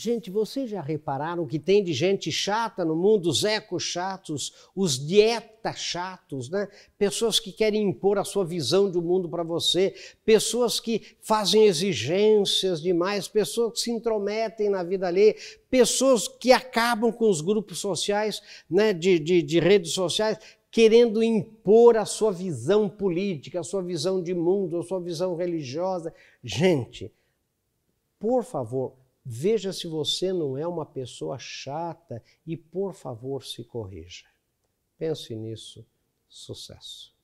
Gente, vocês já repararam que tem de gente chata no mundo, os ecos chatos, os dieta chatos, né? Pessoas que querem impor a sua visão de mundo para você, pessoas que fazem exigências demais, pessoas que se intrometem na vida alheia, pessoas que acabam com os grupos sociais, né, de, de, de redes sociais, querendo impor a sua visão política, a sua visão de mundo, a sua visão religiosa. Gente, por favor, Veja se você não é uma pessoa chata e, por favor, se corrija. Pense nisso. Sucesso.